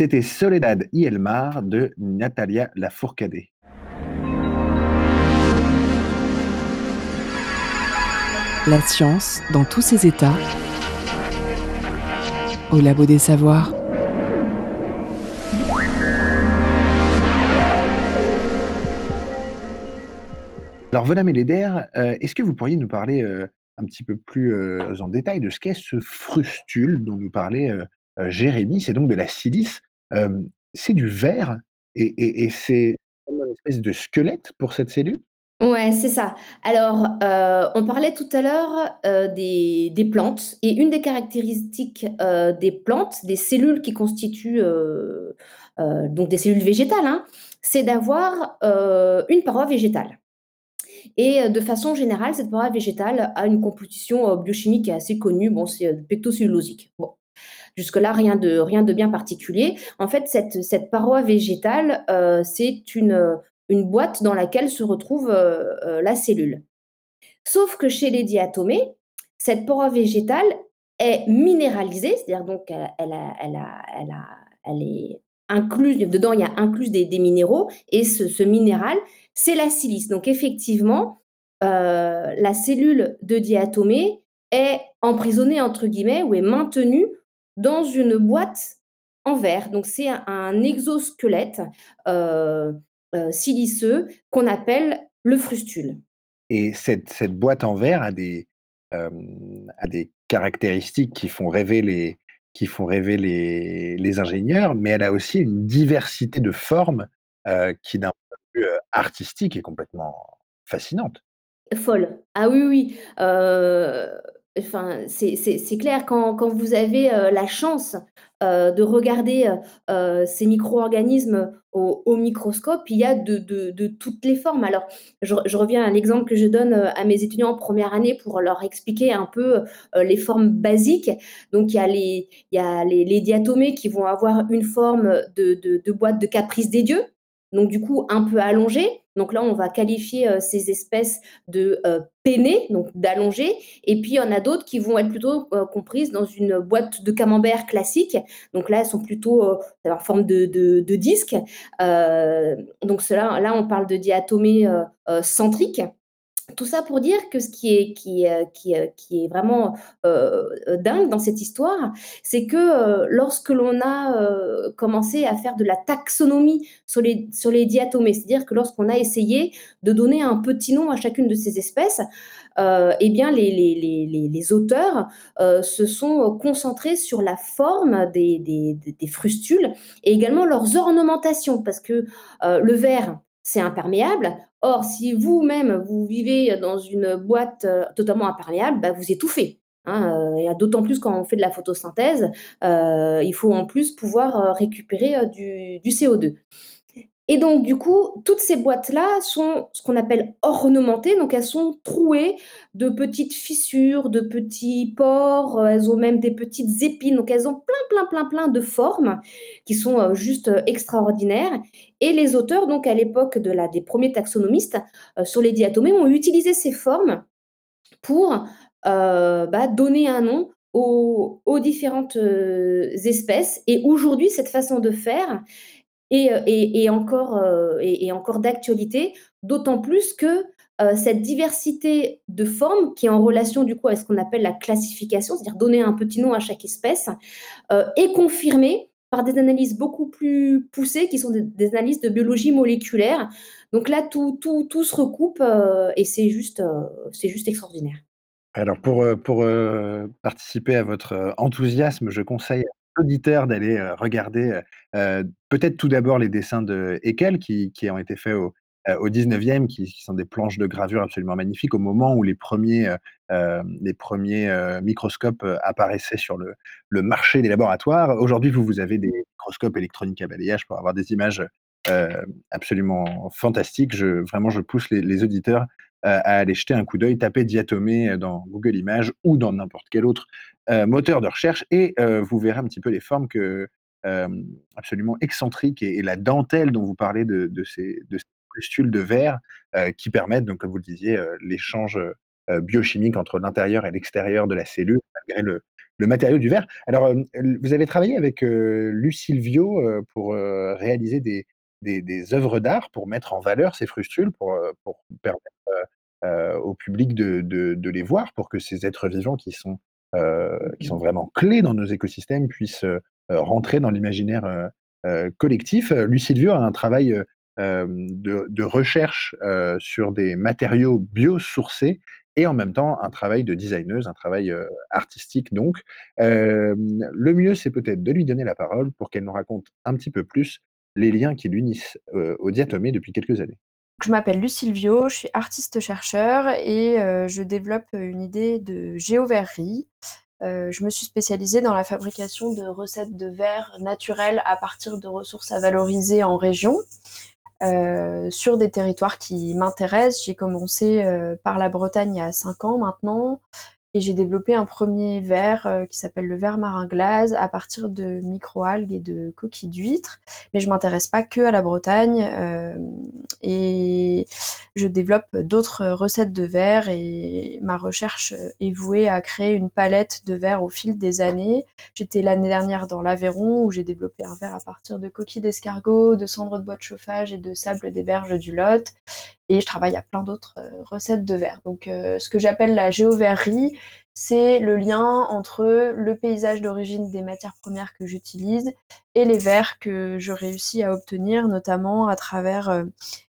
C'était Soledad y el Mar de Natalia Lafourcade. La science dans tous ses états. Au labo des savoirs. Alors, Vola Méléder, euh, est-ce que vous pourriez nous parler euh, un petit peu plus euh, en détail de ce qu'est ce frustule dont nous parlait Jérémy? C'est donc de la silice. C'est du verre et, c'est une espèce de squelette pour cette cellule? Ouais, c'est ça. Alors, on parlait tout à l'heure des, plantes, et une des caractéristiques des plantes, des cellules qui constituent donc des cellules végétales, hein, c'est d'avoir une paroi végétale. Et de façon générale, cette paroi végétale a une composition biochimique assez connue. Bon, c'est pectocellulosique. Jusque-là, rien de, rien de bien particulier. En fait, cette, cette paroi végétale, euh, c'est une, une boîte dans laquelle se retrouve euh, euh, la cellule. Sauf que chez les diatomées, cette paroi végétale est minéralisée, c'est-à-dire donc elle, elle elle elle est incluse, dedans il y a inclus des, des minéraux, et ce, ce minéral, c'est la silice. Donc effectivement, la cellule de diatomée est emprisonnée, entre guillemets, ou est maintenue dans une boîte en verre. Donc c'est un, un exosquelette euh, euh, siliceux qu'on appelle le frustule. Et cette, cette boîte en verre a des, euh, a des caractéristiques qui font rêver les, qui font rêver les, les ingénieurs, mais elle a aussi une diversité de formes qui, d'un point de vue artistique, est complètement fascinante. Folle. Ah oui, oui. Enfin, c'est clair, quand, vous avez euh, la chance euh, de regarder euh, ces micro-organismes au, microscope, il y a de, toutes les formes. Alors, je, reviens à l'exemple que je donne à mes étudiants en première année pour leur expliquer un peu les formes basiques. Donc, il y a les, diatomées qui vont avoir une forme de boîte de caprice des dieux. Donc, du coup, un peu allongée. Donc là, on va qualifier euh, ces espèces de euh, peinées, donc d'allongées. Et puis, il y en a d'autres qui vont être plutôt euh, comprises dans une boîte de camembert classique. Donc là, elles sont plutôt euh, en forme de, disque. Donc cela, là, on parle de diatomées centriques. Tout ça pour dire que ce qui est, euh, euh, vraiment euh, dingue dans cette histoire, c'est que lorsque l'on a commencé à faire de la taxonomie sur les, diatomées, c'est-à-dire que lorsqu'on a essayé de donner un petit nom à chacune de ces espèces, eh bien les, auteurs se sont concentrés sur la forme des, frustules et également leurs ornementations, parce que le verre, c'est imperméable. Or, si vous-même, vous vivez dans une boîte euh, totalement imperméable, bah, vous étouffez. hein, euh, d'autant plus quand on fait de la photosynthèse, euh, il faut en plus pouvoir récupérer du CO2. Et donc, du coup, toutes ces boîtes-là sont ce qu'on appelle ornementées, donc elles sont trouées de petites fissures, de petits pores, elles ont même des petites épines, donc elles ont plein, plein, plein, plein de formes qui sont euh, juste euh, extraordinaires. Et les auteurs, donc à l'époque des premiers taxonomistes euh, sur les diatomées, ont utilisé ces formes pour bah, donner un nom aux, différentes espèces. Et aujourd'hui, cette façon de faire euh, euh, est encore d'actualité, d'autant plus que euh, cette diversité de formes, qui est en relation du coup avec ce qu'on appelle la classification, c'est-à-dire donner un petit nom à chaque espèce, est confirmée par des analyses beaucoup plus poussées qui sont des, analyses de biologie moléculaire. Donc là, tout, se recoupe et c'est juste, extraordinaire. Alors pour, participer à votre, enthousiasme, je conseille à l'auditeur d'aller, heu, regarder, heu heu, peut-être tout d'abord les dessins de Haeckel qui qui ont été faits au, heu, au 19e, qui qui sont des planches de gravure absolument magnifiques au moment où les premiers, heu, hem, les premiers, heu, microscopes, heu, apparaissaient sur le le marché des laboratoires. Aujourd'hui, vous, vous avez des microscopes électroniques à balayage pour avoir des images, heu, absolument fantastiques. Je vraiment, je pousse les les auditeurs à aller jeter un coup d'œil, taper diatomée dans Google Images ou dans n'importe quel autre euh, moteur de recherche et euh, vous verrez un petit peu les formes que, euh, absolument excentriques et, la dentelle dont vous parlez de, ces, de pustules de verre qui permettent, donc, comme vous le disiez, l'échange biochimique entre l'intérieur et l'extérieur de la cellule, malgré le, le matériau du verre. Alors, vous avez travaillé avec Lucilvio pour réaliser des, des, des œuvres d'art pour mettre en valeur ces frustules, pour, pour permettre euh, au public de, de, de, les voir pour que ces êtres vivants qui sont, euh, qui sont vraiment clés dans nos écosystèmes puissent euh, rentrer dans l'imaginaire collectif. Lucille a un travail de, de, recherche sur des matériaux biosourcés et en même temps un travail de designeuse, un travail artistique. Donc, le mieux, c'est peut-être de lui donner la parole pour qu'elle nous raconte un petit peu plus les liens qui l'unissent au diatomée depuis quelques années. Je m'appelle Lucilvio, je suis artiste-chercheur et je développe une idée de géoverrerie. Je me suis spécialisée dans la fabrication de recettes de verre naturels à partir de ressources à valoriser en région, sur des territoires qui m'intéressent. J'ai commencé par la Bretagne il y a cinq ans maintenant. Et j'ai développé un premier verre euh, qui s'appelle le verre marin glace à partir de microalgues et de coquilles d'huîtres. Mais je m'intéresse pas que à la Bretagne euh, et je développe d'autres recettes de verre et ma recherche est vouée à créer une palette de verre au fil des années. J'étais l'année dernière dans l'Aveyron où j'ai développé un verre à partir de coquilles d'escargot, de cendres de bois de chauffage et de sable des berges du Lot et je travaille à plein d'autres euh, recettes de verre. Donc euh, ce que j'appelle la géoverrerie, c'est le lien entre le paysage d'origine des matières premières que j'utilise et les verres que je réussis à obtenir, notamment à travers euh,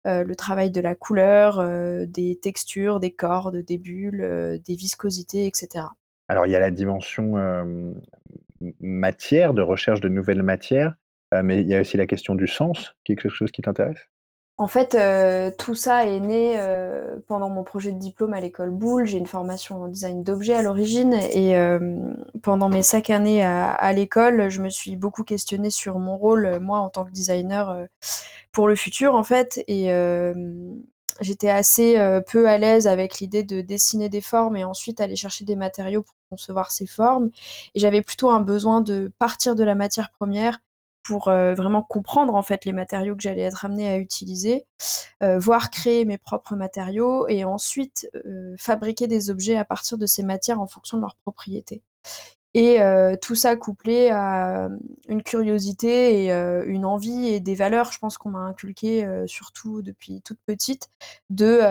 le travail de la couleur, des textures, des cordes, des bulles, des viscosités, etc. Alors il y a la dimension matière, de recherche de nouvelles matières, mais il y a aussi la question du sens, qui est quelque chose qui t'intéresse? En fait, euh, tout ça est né euh, pendant mon projet de diplôme à l'école Boulle. J'ai une formation en design d'objets à l'origine et euh, pendant mes cinq années à, l'école, je me suis beaucoup questionnée sur mon rôle, moi, en tant que designer pour le futur, en fait. Et j'étais assez peu à l'aise avec l'idée de dessiner des formes et ensuite aller chercher des matériaux pour concevoir ces formes. Et j'avais plutôt un besoin de partir de la matière première pour euh, vraiment comprendre en fait les matériaux que j'allais être amenée à utiliser, euh, voir créer mes propres matériaux et ensuite euh, fabriquer des objets à partir de ces matières en fonction de leurs propriétés. Et tout ça couplé à une curiosité et une envie et des valeurs, je pense qu'on m'a inculqué surtout depuis toute petite, de,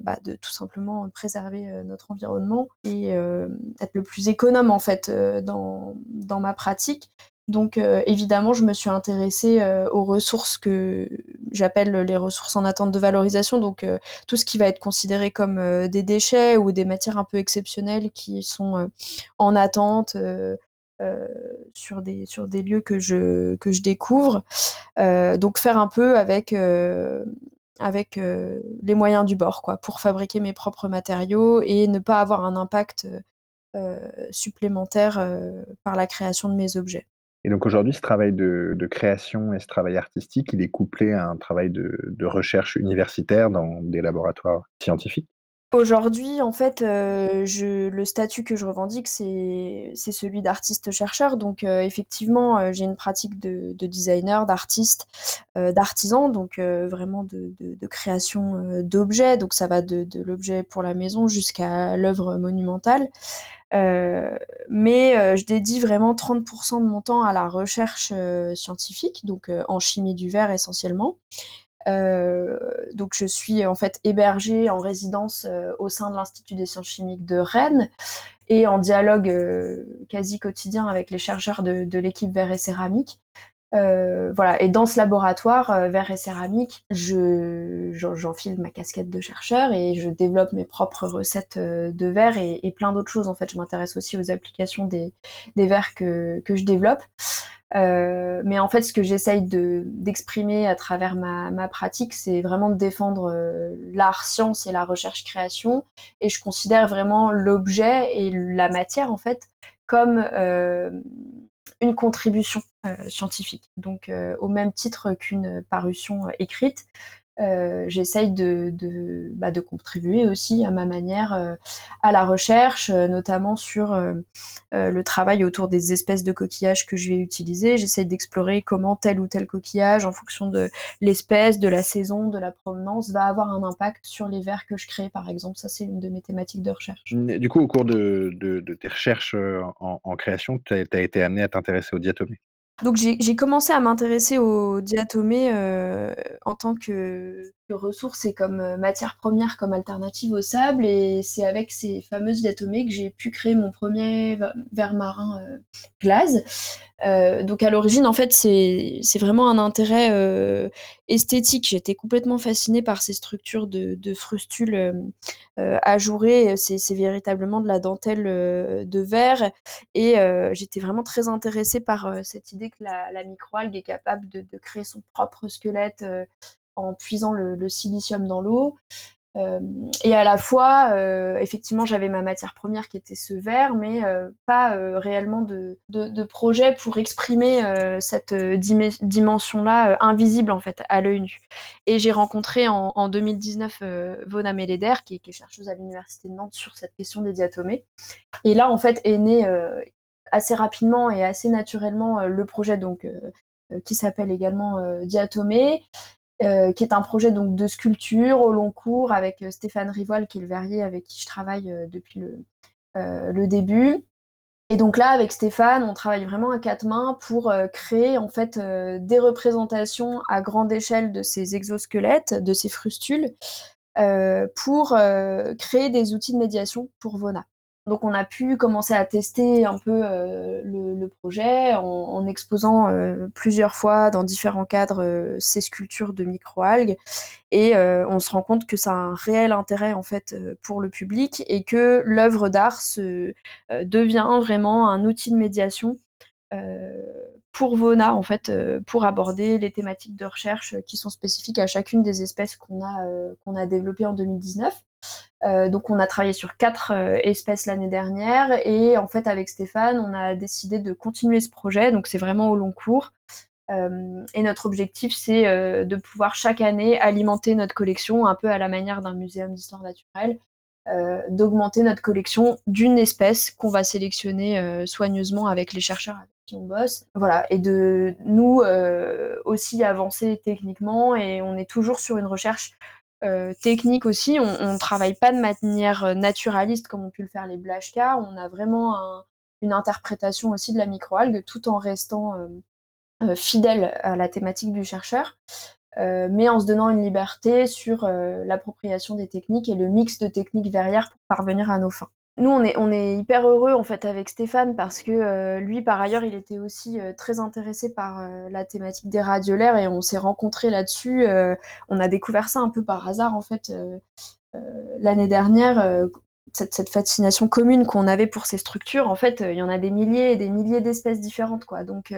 bah, tout simplement préserver notre environnement et être le plus économe en fait dans ma pratique donc euh, évidemment, je me suis intéressée euh, aux ressources que j'appelle les ressources en attente de valorisation, donc euh, tout ce qui va être considéré comme des déchets ou des matières un peu exceptionnelles qui sont en attente sur, des, lieux que je, que je découvre. donc faire un peu avec avec les moyens du bord, quoi, pour fabriquer mes propres matériaux et ne pas avoir un impact supplémentaire par la création de mes objets. Et donc aujourd'hui, ce travail de, création et ce travail artistique, il est couplé à un travail de, recherche universitaire dans des laboratoires scientifiques Aujourd'hui, en fait, euh, le statut que je revendique, c'est celui d'artiste-chercheur. Donc, euh, effectivement, euh, j'ai une pratique de, designer, d'artiste, d'artisan, donc vraiment de, création d'objets. Donc, ça va de, l'objet pour la maison jusqu'à l'œuvre monumentale. Mais je dédie vraiment 30% de mon temps à la recherche scientifique, donc en chimie du verre essentiellement. Donc je suis en fait hébergée en résidence au sein de l'Institut des sciences chimiques de Rennes et en dialogue quasi quotidien avec les chercheurs de, de l'équipe Verre et Céramique. Euh, voilà. Et dans ce laboratoire euh, verre et céramique, je, j'enfile ma casquette de chercheur et je développe mes propres recettes euh, de verre et, plein d'autres choses. En fait, je m'intéresse aussi aux applications des, des verres que, que je développe. mais en fait, ce que j'essaye de, d'exprimer à travers ma, ma pratique, c'est vraiment de défendre l'art, science et la recherche-création. Et je considère vraiment l'objet et la matière, en fait, comme une contribution euh, scientifique. Donc, euh, au même titre qu'une parution écrite, euh, j'essaye bah, de, contribuer aussi à ma manière euh, à la recherche, euh, notamment sur le travail autour des espèces de coquillages que je vais utiliser. J'essaye d'explorer comment tel ou tel coquillage, en fonction de l'espèce, de la saison, de la provenance, va avoir un impact sur les vers que je crée, par exemple. Ça, c'est une de mes thématiques de recherche. Du coup, au cours de, tes recherches en, création, tu as, as, été amené à t'intéresser aux diatomées donc j'ai commencé à m'intéresser aux diatomées euh, en tant que, que, ressource et comme euh, matière première, comme alternative au sable. Et c'est avec ces fameuses diatomées que j'ai pu créer mon premier verre marin euh, glace. Euh, donc à l'origine, en fait, c'est vraiment un intérêt euh, esthétique. J'étais complètement fascinée par ces structures de, frustules ajourées. C'est véritablement de la dentelle de verre. Et j'étais vraiment très intéressée par cette idée que la, microalgue est capable de, créer son propre squelette en puisant le, silicium dans l'eau. Euh, et à la fois, euh, effectivement, j'avais ma matière première qui était ce verre, mais euh, pas réellement de, de, projet pour exprimer cette dimension-là invisible en fait à l'œil nu. Et j'ai rencontré en, en 2019 Vona Meleder, qui, qui, est chercheuse à l'université de Nantes sur cette question des diatomées. Et là, en fait, est né assez rapidement et assez naturellement le projet donc qui s'appelle également Diatomée, euh, qui est un projet donc de sculpture au long cours avec euh, Stéphane Rivoil, qui est le verrier avec qui je travaille euh, depuis le, le, début. Et donc là, avec Stéphane, on travaille vraiment à quatre mains pour créer en fait des représentations à grande échelle de ces exosquelettes, de ces frustules, pour créer des outils de médiation pour Vona. Donc on a pu commencer à tester un peu euh, le, projet en, exposant euh, plusieurs fois dans différents cadres euh, ces sculptures de microalgues et on se rend compte que ça a un réel intérêt en fait pour le public et que l'œuvre d'art se devient vraiment un outil de médiation pour Vona en fait pour aborder les thématiques de recherche qui sont spécifiques à chacune des espèces qu'on a développées en 2019. Euh, donc on a travaillé sur quatre euh, espèces l'année dernière et en fait avec Stéphane on a décidé de continuer ce projet. Donc c'est vraiment au long cours. Euh, et notre objectif c'est de pouvoir chaque année alimenter notre collection un peu à la manière d'un muséum d'histoire naturelle d'augmenter notre collection d'une espèce qu'on va sélectionner soigneusement avec les chercheurs avec qui on bosse. Voilà. Et de nous aussi avancer techniquement et on est toujours sur une recherche euh, technique aussi. On ne travaille pas de manière euh, naturaliste comme ont pu le faire les Blashka. On a vraiment un, une interprétation aussi de la microalgue tout en restant euh, fidèle à la thématique du chercheur. mais en se donnant une liberté sur l'appropriation des techniques et le mix de techniques verrières pour parvenir à nos fins nous, on est, on hyper heureux en fait avec Stéphane parce que euh, lui, par ailleurs, il était aussi euh, très intéressé par euh, la thématique des radiolaires et on s'est rencontrés là-dessus. on a découvert ça un peu par hasard en fait l'année dernière. Cette, fascination commune qu'on avait pour ces structures, en fait, il y en a des milliers et des milliers d'espèces différentes. Donc,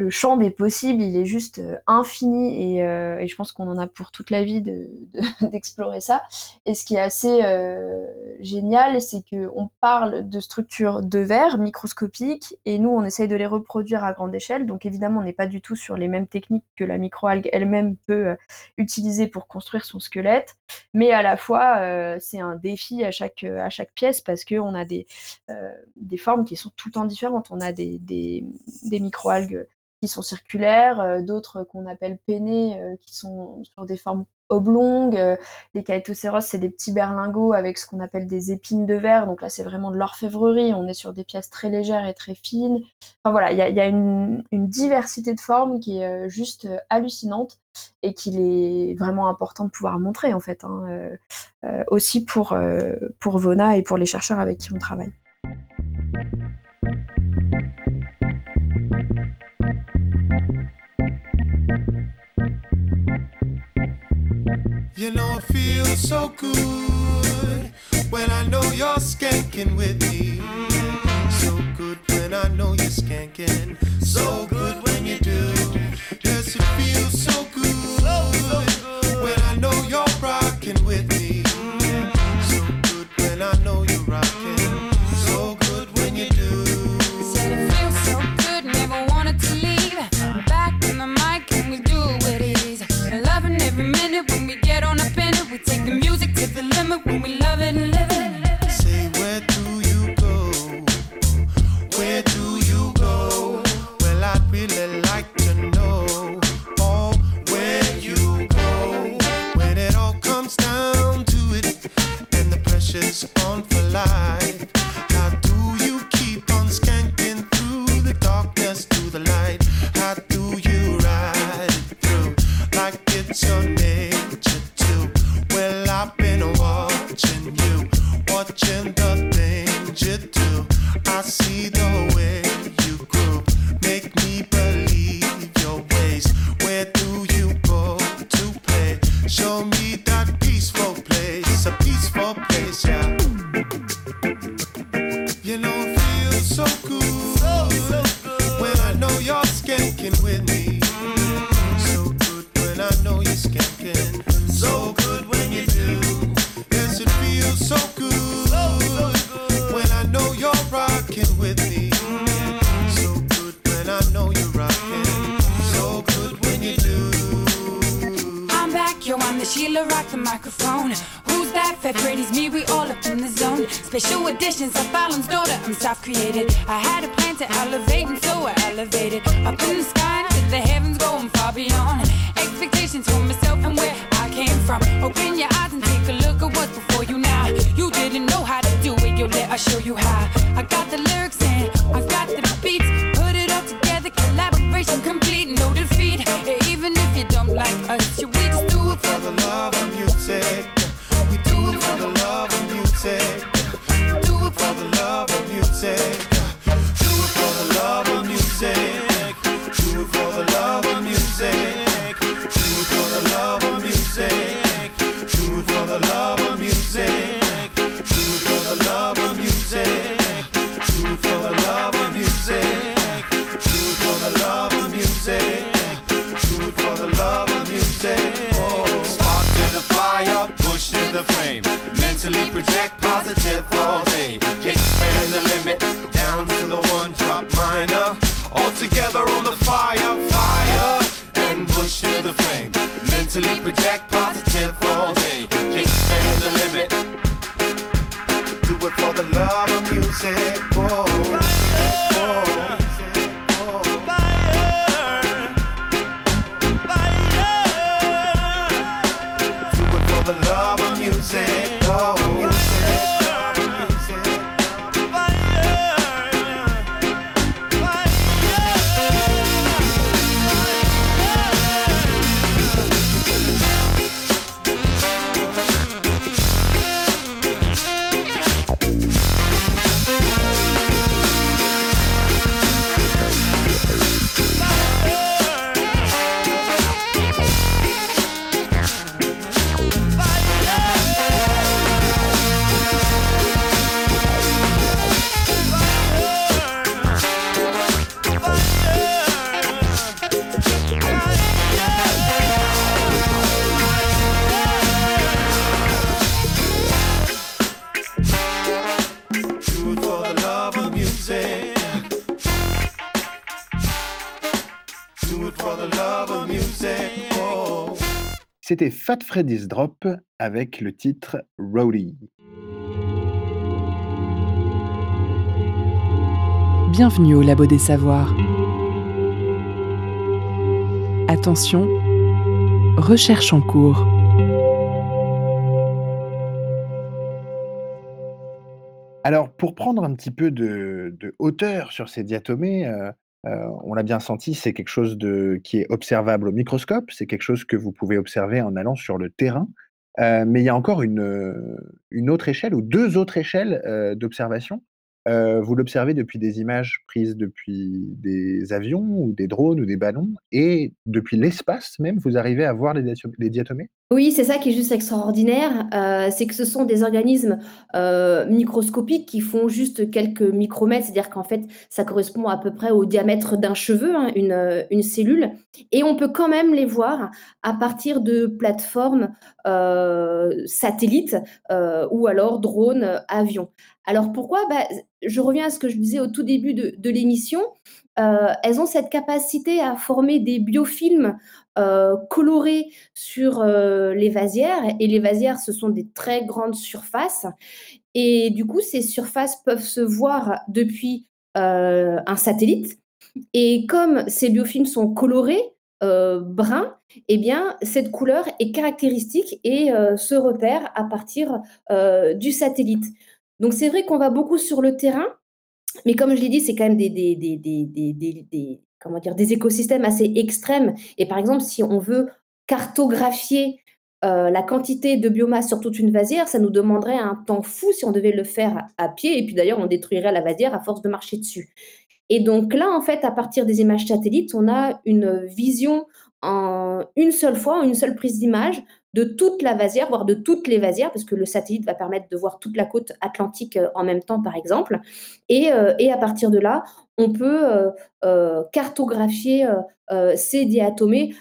le champ des possibles, il est juste euh, infini et, euh, et je pense qu'on en a pour toute la vie d'explorer de, de, ça. Et ce qui est assez euh, génial, c'est qu'on parle de structures de verre microscopiques et nous, on essaye de les reproduire à grande échelle. Donc évidemment, on n'est pas du tout sur les mêmes techniques que la microalgue elle-même peut utiliser pour construire son squelette, mais à la fois, c'est un défi à chaque, à chaque pièce parce qu'on a des, des formes qui sont tout le temps différentes. On a des, des, des microalgues qui sont circulaires, euh, d'autres qu'on appelle pennés, euh, qui sont sur des formes oblongues. Euh, les caétocéros, c'est des petits berlingots avec ce qu'on appelle des épines de verre. Donc là, c'est vraiment de l'orfèvrerie. On est sur des pièces très légères et très fines. Enfin voilà, il y a, une, diversité de formes qui est juste hallucinante et qu'il est vraiment important de pouvoir montrer en fait, hein, aussi pour, pour Vona et pour les chercheurs avec qui on travaille. You know it feels so good when I know you're skanking with me. So good when I know you're skanking. So the things you do. I see the way. and stuff created. I had a plan Fat Freddy's Drop avec le titre Rowdy. Bienvenue au Labo des Savoirs. Attention, recherche en cours. Alors, pour prendre un petit peu de, hauteur sur ces diatomées, euh, heu, on l'a bien senti, c'est quelque chose de qui est observable au microscope, c'est quelque chose que vous pouvez observer en allant sur le terrain. Heu, mais il y a encore une, heu, une autre échelle ou 2 autres échelles, d'observation. Vous l'observez depuis des images prises depuis des avions ou des drones ou des ballons et depuis l'espace même, vous arrivez à voir les diatomées? Oui, c'est ça qui est juste extraordinaire, heu, c'est que ce sont des organismes, heu, microscopiques qui font juste quelques micromètres. C'est-à-dire qu'en fait, ça correspond à peu près au diamètre d'un cheveu, hein, une, heu, une cellule et on peut quand même les voir à partir de plateformes, satellites, ou alors drones, avions. Alors pourquoi? Bah, je reviens à ce que je disais au tout début de l'émission, heu, elles ont cette capacité à former des biofilms, heu, colorés sur, heu, les vasières. Et les vasières, ce sont des très grandes surfaces. Et du coup, ces surfaces peuvent se voir depuis, un satellite. Et comme ces biofilms sont colorés, bruns et bien, cette couleur est caractéristique et se repère à partir, du satellite. Donc c'est vrai qu'on va beaucoup sur le terrain, mais comme je l'ai dit, c'est quand même des des des des comment dire? Des écosystèmes assez extrêmes et par exemple, si on veut cartographier, heu, la quantité de biomasse sur toute une vasière, ça nous demanderait un temps fou si on devait le faire à pied et puis d'ailleurs, on détruirait la vasière à force de marcher dessus. Et donc là, en fait, à partir des images satellites, on a une vision en une seule fois, en une seule prise d'image de toute la vasière, voire de toutes les vasières, parce que le satellite va permettre de voir toute la côte atlantique, heu, en même temps, par exemple. Et heu et à partir de là, on peut, heu, cartographier, ces diatomées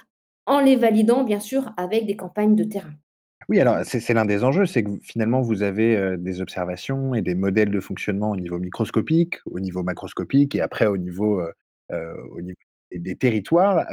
en les validant, bien sûr, avec des campagnes de terrain. Oui, alors c'est l'un des enjeux, c'est que finalement vous avez, des observations et des modèles de fonctionnement au niveau microscopique, au niveau macroscopique et après au niveau, au niveau des territoires,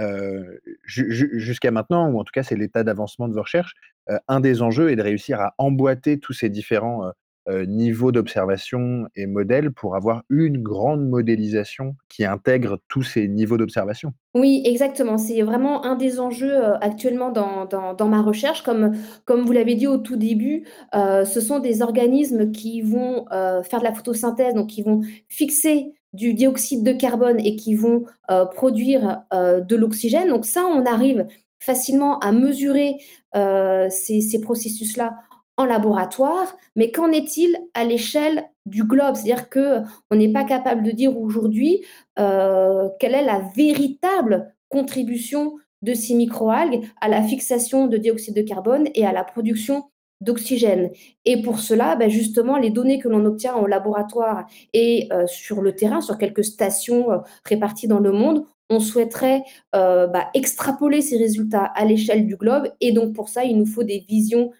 ju jusqu'à maintenant ou en tout cas c'est l'état d'avancement de vos recherches, heu, un des enjeux est de réussir à emboîter tous ces différents, heu, niveaux d'observation et modèles pour avoir une grande modélisation qui intègre tous ces niveaux d'observation. Oui, exactement. C'est vraiment un des enjeux, actuellement dans dans dans ma recherche. Comme comme vous l'avez dit au tout début, ce sont des organismes qui vont, faire de la photosynthèse, donc qui vont fixer du dioxyde de carbone et qui vont, heu, produire, heu, de l'oxygène. Donc ça, on arrive facilement à mesurer, heu, ces ces processus-là en laboratoire. Mais qu'en est-il à l'échelle du globe? C'est-à-dire qu'on n'est pas capable de dire aujourd'hui, quelle est la véritable contribution de ces microalgues à la fixation de dioxyde de carbone et à la production d'oxygène. Et pour cela, bah, justement, les données que l'on obtient au laboratoire et heu, sur le terrain, sur quelques stations, heu, réparties dans le monde, on souhaiterait, heu, bah, extrapoler ces résultats à l'échelle du globe et donc pour ça, il nous faut des visions,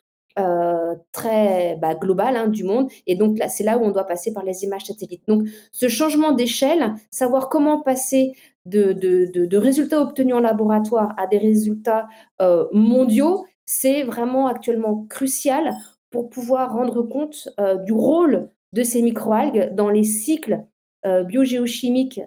très, bah, globales, hein, du monde et donc là, c'est là où on doit passer par les images satellites. Donc ce changement d'échelle, savoir comment passer de de de résultats obtenus en laboratoire à des résultats, mondiaux, c'est vraiment actuellement crucial pour pouvoir rendre compte, heu, du rôle de ces microalgues dans les cycles, heu, biogéochimiques,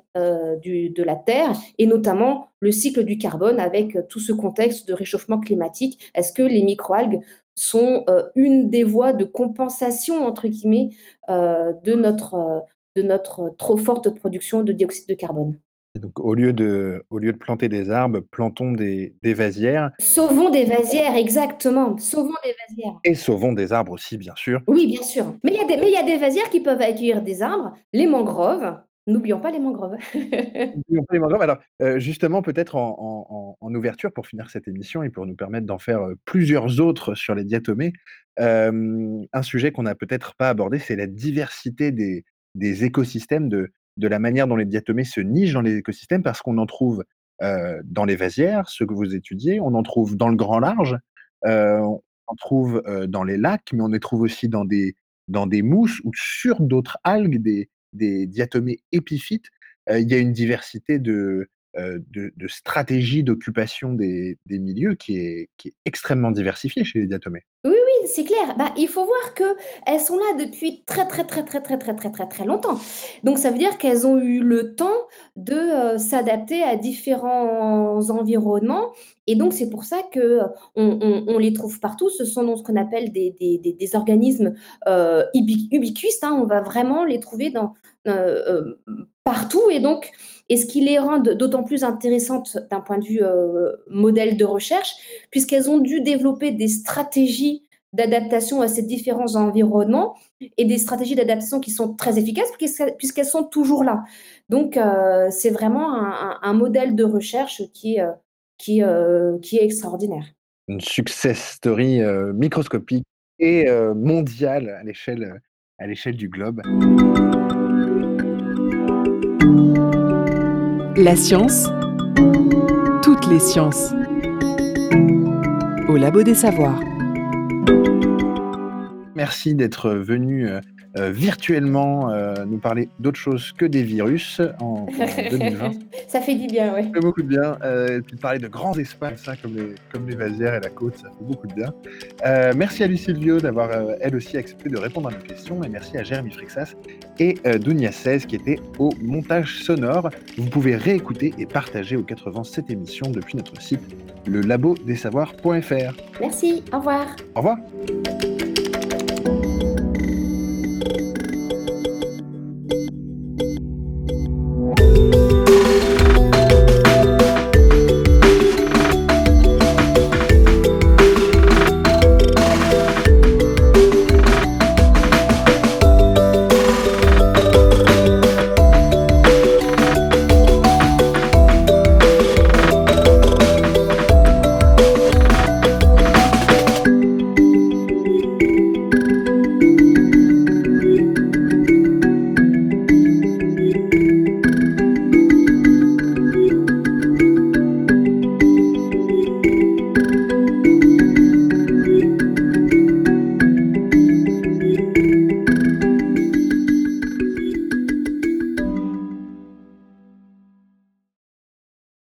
du de la Terre et notamment le cycle du carbone avec, tout ce contexte de réchauffement climatique. Est-ce que les microalgues sont, une des voies de «compensation» entre guillemets, de notre trop forte production de dioxyde de carbone? Et donc au lieu de au lieu de planter des arbres, plantons des des vasières Sauvons des vasières, exactement, sauvons des vasières. et sauvons des arbres aussi, bien sûr. Oui, bien sûr, mais il y y a des vasières qui peuvent accueillir des arbres, les mangroves, n'oublions pas les mangroves. N'oublions pas les mangroves. Alors, heu, justement, peut-être en en en ouverture pour finir cette émission et pour nous permettre d'en faire, heu, plusieurs autres sur les diatomées, hem, un sujet qu'on n'a peut-être pas abordé, c'est la diversité des des écosystèmes, de de la manière dont les diatomées se nichent dans les écosystèmes parce qu'on en trouve, heu, dans les vasières, ceux que vous étudiez, on en trouve dans le grand large, heu, on en trouve, heu, dans les lacs, mais on les trouve aussi dans des dans des mousses ou sur d'autres algues, des diatomées épiphytes. Il y a une diversité de, de de stratégies d'occupation des des milieux qui est qui est extrêmement diversifiée chez les diatomées. Oui, oui, c'est clair. Bah, il faut voir qu'elles sont là depuis très, très, très, très, très, très, très, très, très longtemps. Donc ça veut dire qu'elles ont eu le temps de euh, s'adapter à différents environnements. Et donc, c'est pour ça que on, on- les trouve partout. Ce sont donc ce qu'on appelle des, des- des- organismes euh, ubi- ubiquistes. hein. On va vraiment les trouver dans, euh, euh, partout. Et donc, et ce qui les rend d'autant plus intéressantes d'un point de vue euh, modèle de recherche, puisqu'elles ont dû développer des stratégies d'adaptation à ces différents environnements et des stratégies d'adaptation qui sont très efficaces puisqu'elles puisqu'elles sont toujours là. Donc, euh, c'est vraiment un, modèle de recherche qui, est, euh, qui, euh, qui est extraordinaire. Une success story euh, microscopique et mondiale à l'échelle à l'échelle du globe. La science, toutes les sciences. Au Labo des Savoirs. Merci d'être venu euh, virtuellement euh, nous parler d'autre chose que des virus en, en 2020. ça fait du bien, oui. Ça fait beaucoup de bien. Euh, et puis de parler de grands espaces hein, comme, les, comme les vasières et la côte, ça fait beaucoup de bien. Euh, merci à Lucille Vio d'avoir elle aussi accepté de répondre à nos questions. Et merci à Jérémy Frixas et Dounia 16 qui étaient au montage sonore. Vous pouvez réécouter et partager aux 80 cette émission depuis notre site le labo des savoirs.fr. Merci, au revoir. Au revoir.